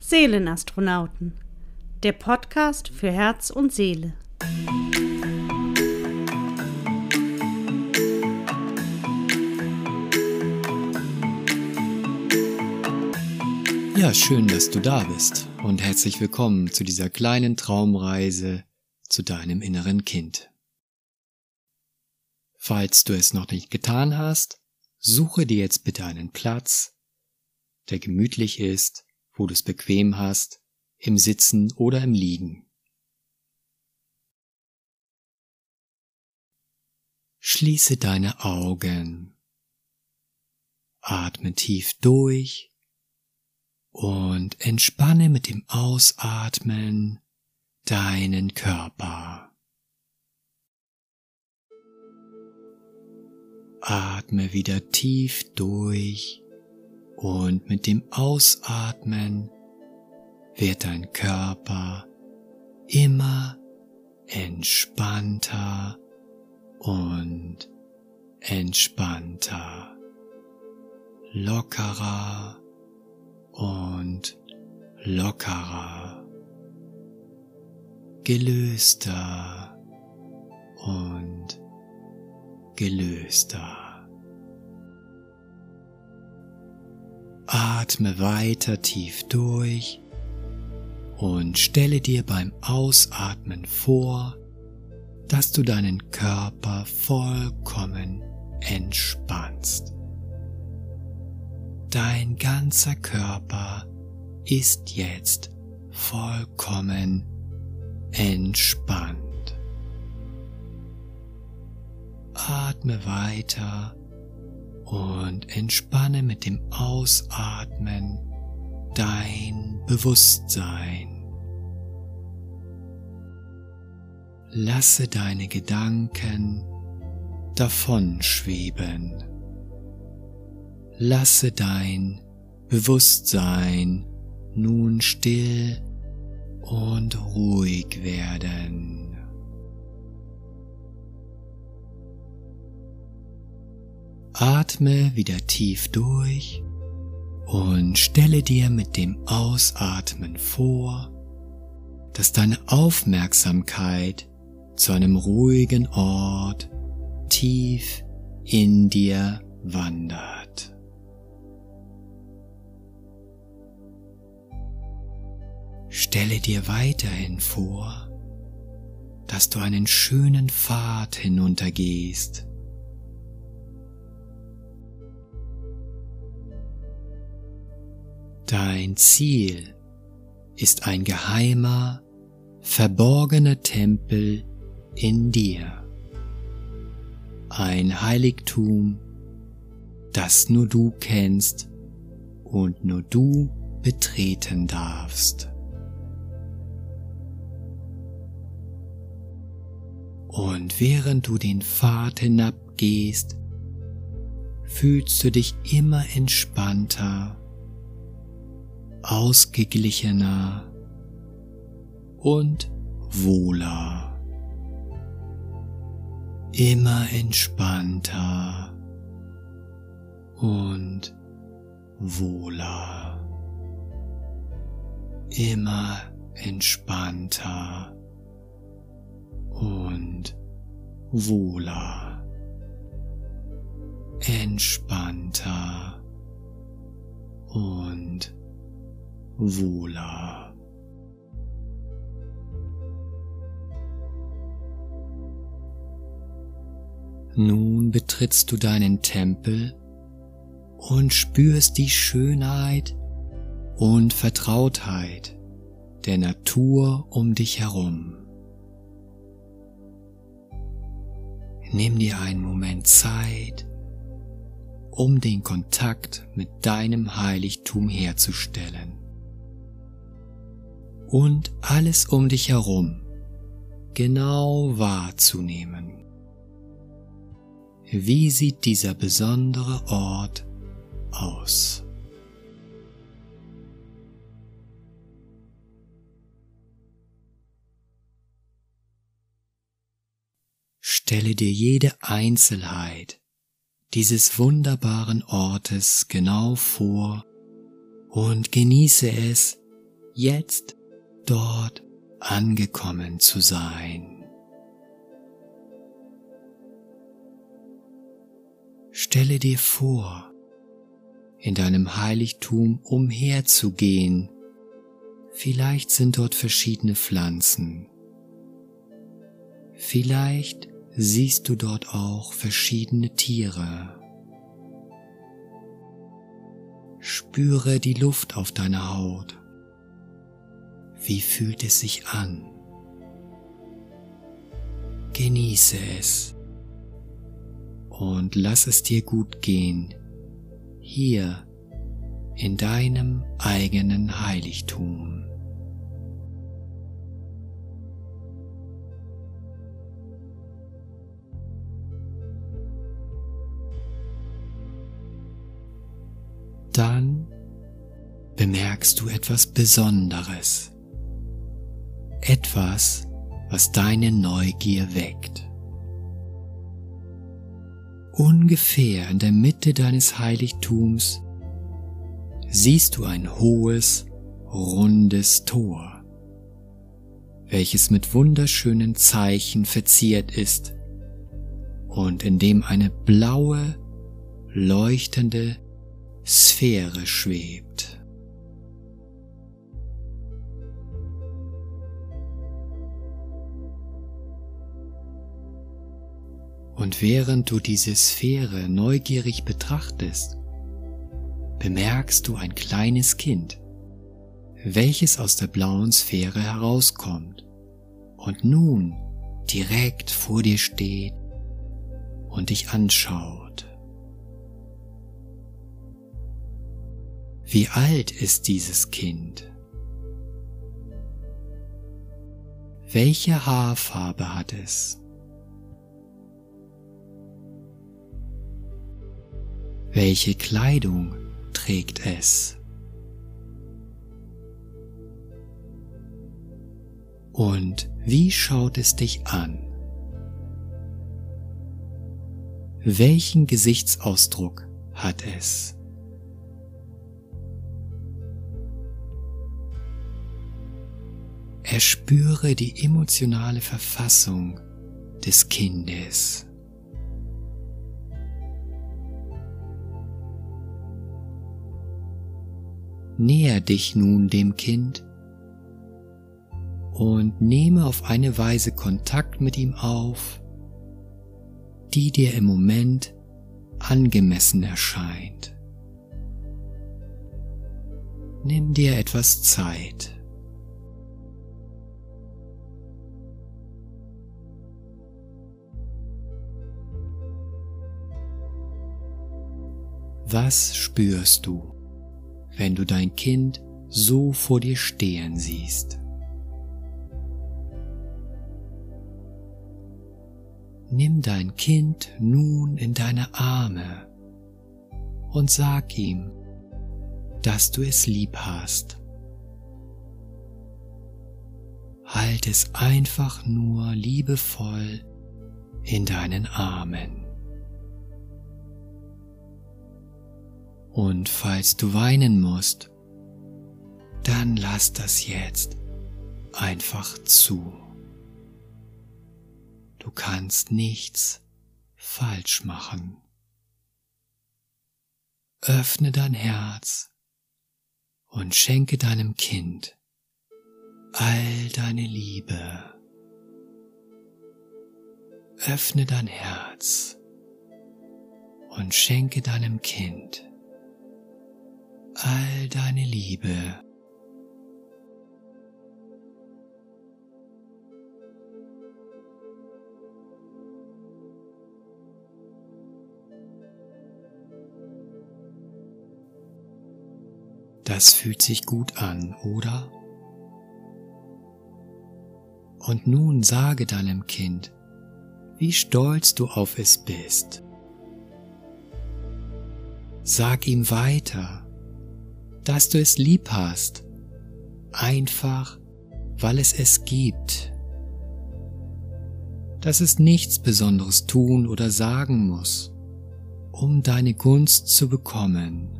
Seelenastronauten, der Podcast für Herz und Seele. Ja, schön, dass du da bist und herzlich willkommen zu dieser kleinen Traumreise zu deinem inneren Kind. Falls du es noch nicht getan hast, suche dir jetzt bitte einen Platz, der gemütlich ist, wo du es bequem hast, im Sitzen oder im Liegen. Schließe deine Augen. Atme tief durch und entspanne mit dem Ausatmen deinen Körper. Atme wieder tief durch und mit dem Ausatmen wird dein Körper immer entspannter und entspannter, lockerer und lockerer, gelöster und gelöster. Atme weiter tief durch und stelle dir beim Ausatmen vor, dass du deinen Körper vollkommen entspannst. Dein ganzer Körper ist jetzt vollkommen entspannt. Atme weiter und entspanne mit dem Ausatmen dein Bewusstsein. Lasse deine Gedanken davon schweben. Lasse dein Bewusstsein nun still und ruhig werden. Atme wieder tief durch und stelle dir mit dem Ausatmen vor, dass deine Aufmerksamkeit zu einem ruhigen Ort tief in dir wandert. Stelle dir weiterhin vor, dass du einen schönen Pfad hinuntergehst, Dein Ziel ist ein geheimer, verborgener Tempel in dir. Ein Heiligtum, das nur du kennst und nur du betreten darfst. Und während du den Pfad hinabgehst, fühlst du dich immer entspannter ausgeglichener und wohler, immer entspannter und wohler, immer entspannter und wohler, entspannter und wohler. Nun betrittst du deinen Tempel und spürst die Schönheit und Vertrautheit der Natur um dich herum. Nimm dir einen Moment Zeit, um den Kontakt mit deinem Heiligtum herzustellen und alles um dich herum genau wahrzunehmen. Wie sieht dieser besondere Ort aus? Stelle dir jede Einzelheit dieses wunderbaren Ortes genau vor und genieße es jetzt dort angekommen zu sein. Stelle dir vor, in deinem Heiligtum umherzugehen. Vielleicht sind dort verschiedene Pflanzen. Vielleicht siehst du dort auch verschiedene Tiere. Spüre die Luft auf deiner Haut. Wie fühlt es sich an? Genieße es und lass es dir gut gehen, hier in deinem eigenen Heiligtum. Dann bemerkst du etwas Besonderes, etwas, was deine Neugier weckt. Ungefähr in der Mitte deines Heiligtums siehst du ein hohes, rundes Tor, welches mit wunderschönen Zeichen verziert ist und in dem eine blaue, leuchtende Sphäre schwebt. Und während du diese Sphäre neugierig betrachtest, bemerkst du ein kleines Kind, welches aus der blauen Sphäre herauskommt und nun direkt vor dir steht und dich anschaut. Wie alt ist dieses Kind? Welche Haarfarbe hat es? Welche Kleidung trägt es? Und wie schaut es dich an? Welchen Gesichtsausdruck hat es? Erspüre die emotionale Verfassung des Kindes. Näher dich nun dem Kind und nehme auf eine Weise Kontakt mit ihm auf, die dir im Moment angemessen erscheint. Nimm dir etwas Zeit. Was spürst du, wenn du dein Kind so vor dir stehen siehst? Nimm dein Kind nun in deine Arme und sag ihm, dass du es lieb hast. Halt es einfach nur liebevoll in deinen Armen. Und falls du weinen musst, dann lass das jetzt einfach zu. Du kannst nichts falsch machen. Öffne dein Herz und schenke deinem Kind all deine Liebe. Öffne dein Herz und schenke deinem Kind all deine Liebe. Das fühlt sich gut an, oder? Und nun sage deinem Kind, wie stolz du auf es bist. Sag ihm weiter, dass du es lieb hast, einfach weil es es gibt, dass es nichts Besonderes tun oder sagen muss, um deine Gunst zu bekommen.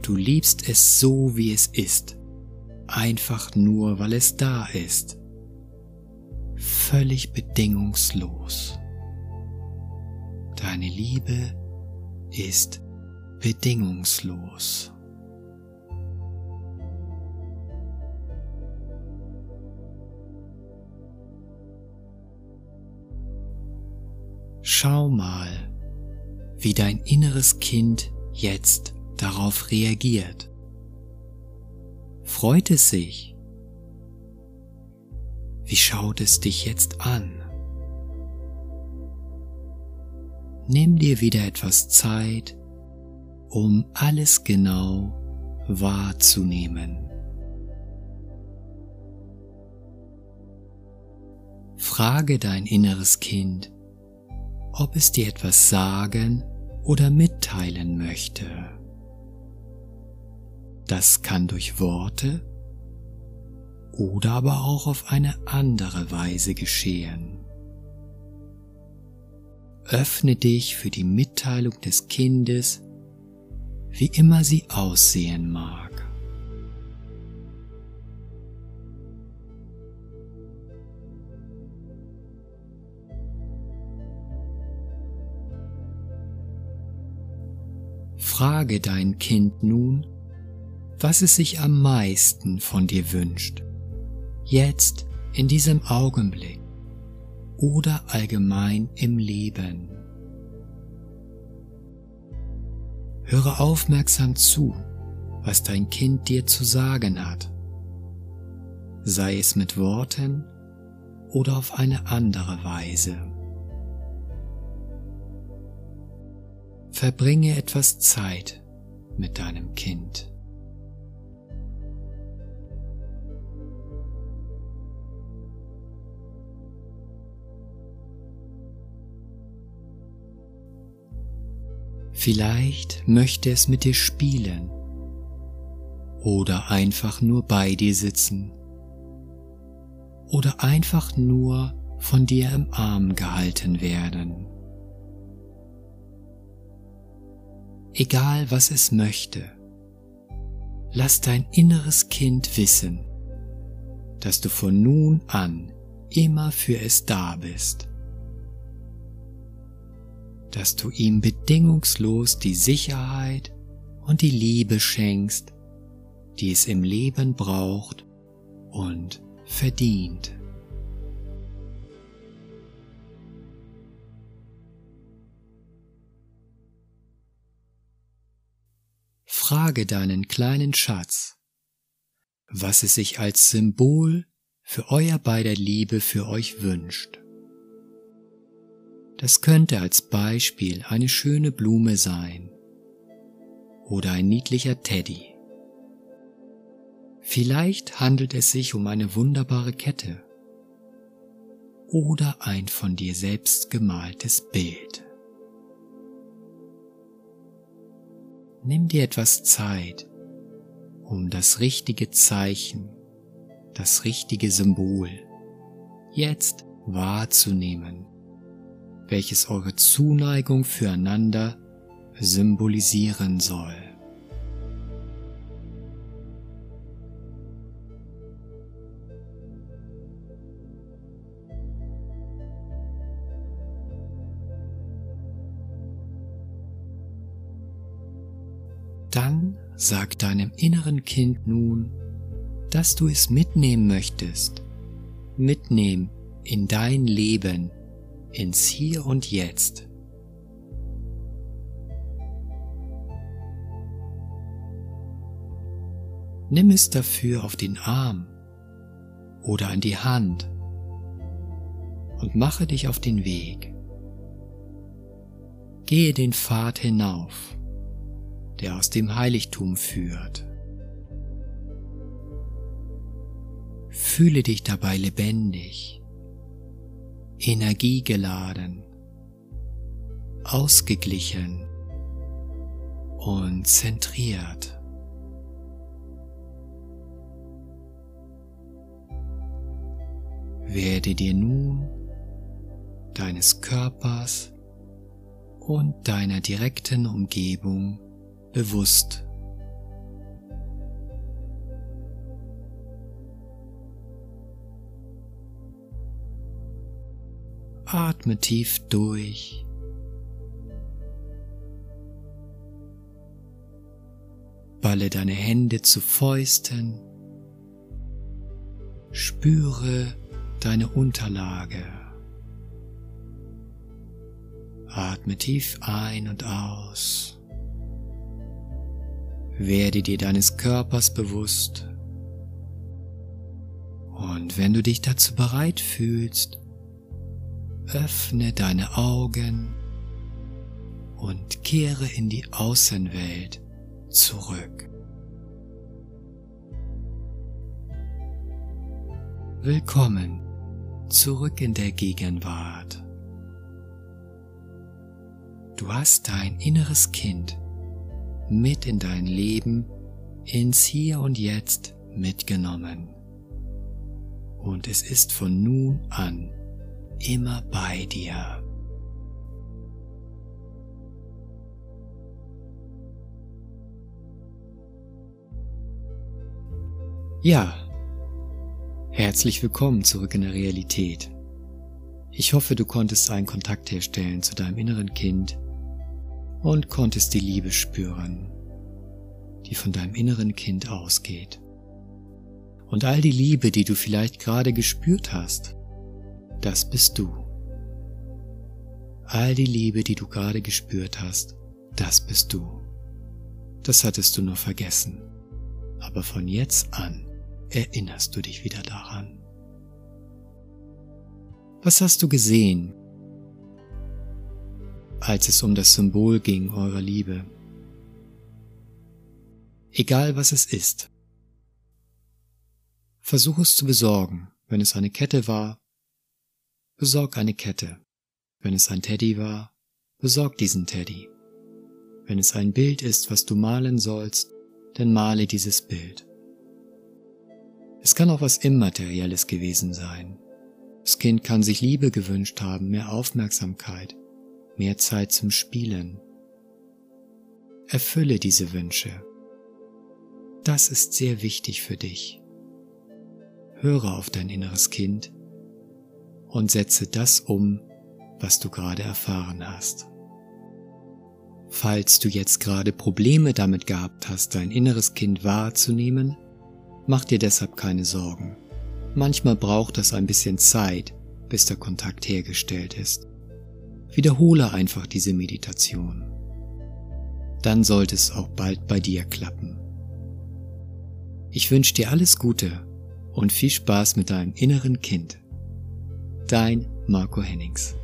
Du liebst es so, wie es ist, einfach nur, weil es da ist, völlig bedingungslos. Deine Liebe ist bedingungslos. Schau mal, wie dein inneres Kind jetzt darauf reagiert. Freut es sich? Wie schaut es dich jetzt an? Nimm dir wieder etwas Zeit, um alles genau wahrzunehmen. Frage dein inneres Kind, ob es dir etwas sagen oder mitteilen möchte. Das kann durch Worte oder aber auch auf eine andere Weise geschehen. Öffne dich für die Mitteilung des Kindes, wie immer sie aussehen mag. Frage dein Kind nun, was es sich am meisten von dir wünscht, jetzt in diesem Augenblick oder allgemein im Leben. Höre aufmerksam zu, was dein Kind dir zu sagen hat, sei es mit Worten oder auf eine andere Weise. Verbringe etwas Zeit mit deinem Kind. Vielleicht möchte es mit dir spielen oder einfach nur bei dir sitzen oder einfach nur von dir im Arm gehalten werden. Egal was es möchte, lass dein inneres Kind wissen, dass du von nun an immer für es da bist dass du ihm bedingungslos die Sicherheit und die Liebe schenkst, die es im Leben braucht und verdient. Frage deinen kleinen Schatz, was es sich als Symbol für euer beider Liebe für euch wünscht. Das könnte als Beispiel eine schöne Blume sein oder ein niedlicher Teddy. Vielleicht handelt es sich um eine wunderbare Kette oder ein von dir selbst gemaltes Bild. Nimm dir etwas Zeit, um das richtige Zeichen, das richtige Symbol jetzt wahrzunehmen welches eure Zuneigung füreinander symbolisieren soll. Dann sag deinem inneren Kind nun, dass du es mitnehmen möchtest, mitnehmen in dein Leben, ins Hier und Jetzt. Nimm es dafür auf den Arm oder an die Hand und mache dich auf den Weg. Gehe den Pfad hinauf, der aus dem Heiligtum führt. Fühle dich dabei lebendig energiegeladen, ausgeglichen und zentriert. Werde dir nun deines Körpers und deiner direkten Umgebung bewusst Atme tief durch. Balle deine Hände zu Fäusten. Spüre deine Unterlage. Atme tief ein und aus. Werde dir deines Körpers bewusst. Und wenn du dich dazu bereit fühlst, öffne deine Augen und kehre in die Außenwelt zurück. Willkommen zurück in der Gegenwart. Du hast dein inneres Kind mit in dein Leben ins Hier und Jetzt mitgenommen. Und es ist von nun an immer bei dir. Ja, herzlich willkommen zurück in der Realität. Ich hoffe, du konntest einen Kontakt herstellen zu deinem inneren Kind und konntest die Liebe spüren, die von deinem inneren Kind ausgeht. Und all die Liebe, die du vielleicht gerade gespürt hast, das bist du. All die Liebe, die du gerade gespürt hast, das bist du. Das hattest du nur vergessen. Aber von jetzt an erinnerst du dich wieder daran. Was hast du gesehen, als es um das Symbol ging eurer Liebe? Egal was es ist. Versuch es zu besorgen, wenn es eine Kette war besorg eine Kette. Wenn es ein Teddy war, besorg diesen Teddy. Wenn es ein Bild ist, was du malen sollst, dann male dieses Bild. Es kann auch was Immaterielles gewesen sein. Das Kind kann sich Liebe gewünscht haben, mehr Aufmerksamkeit, mehr Zeit zum Spielen. Erfülle diese Wünsche. Das ist sehr wichtig für dich. Höre auf dein inneres Kind und setze das um, was du gerade erfahren hast. Falls du jetzt gerade Probleme damit gehabt hast, dein inneres Kind wahrzunehmen, mach dir deshalb keine Sorgen. Manchmal braucht das ein bisschen Zeit, bis der Kontakt hergestellt ist. Wiederhole einfach diese Meditation. Dann sollte es auch bald bei dir klappen. Ich wünsche dir alles Gute und viel Spaß mit deinem inneren Kind. Dein Marco Hennings.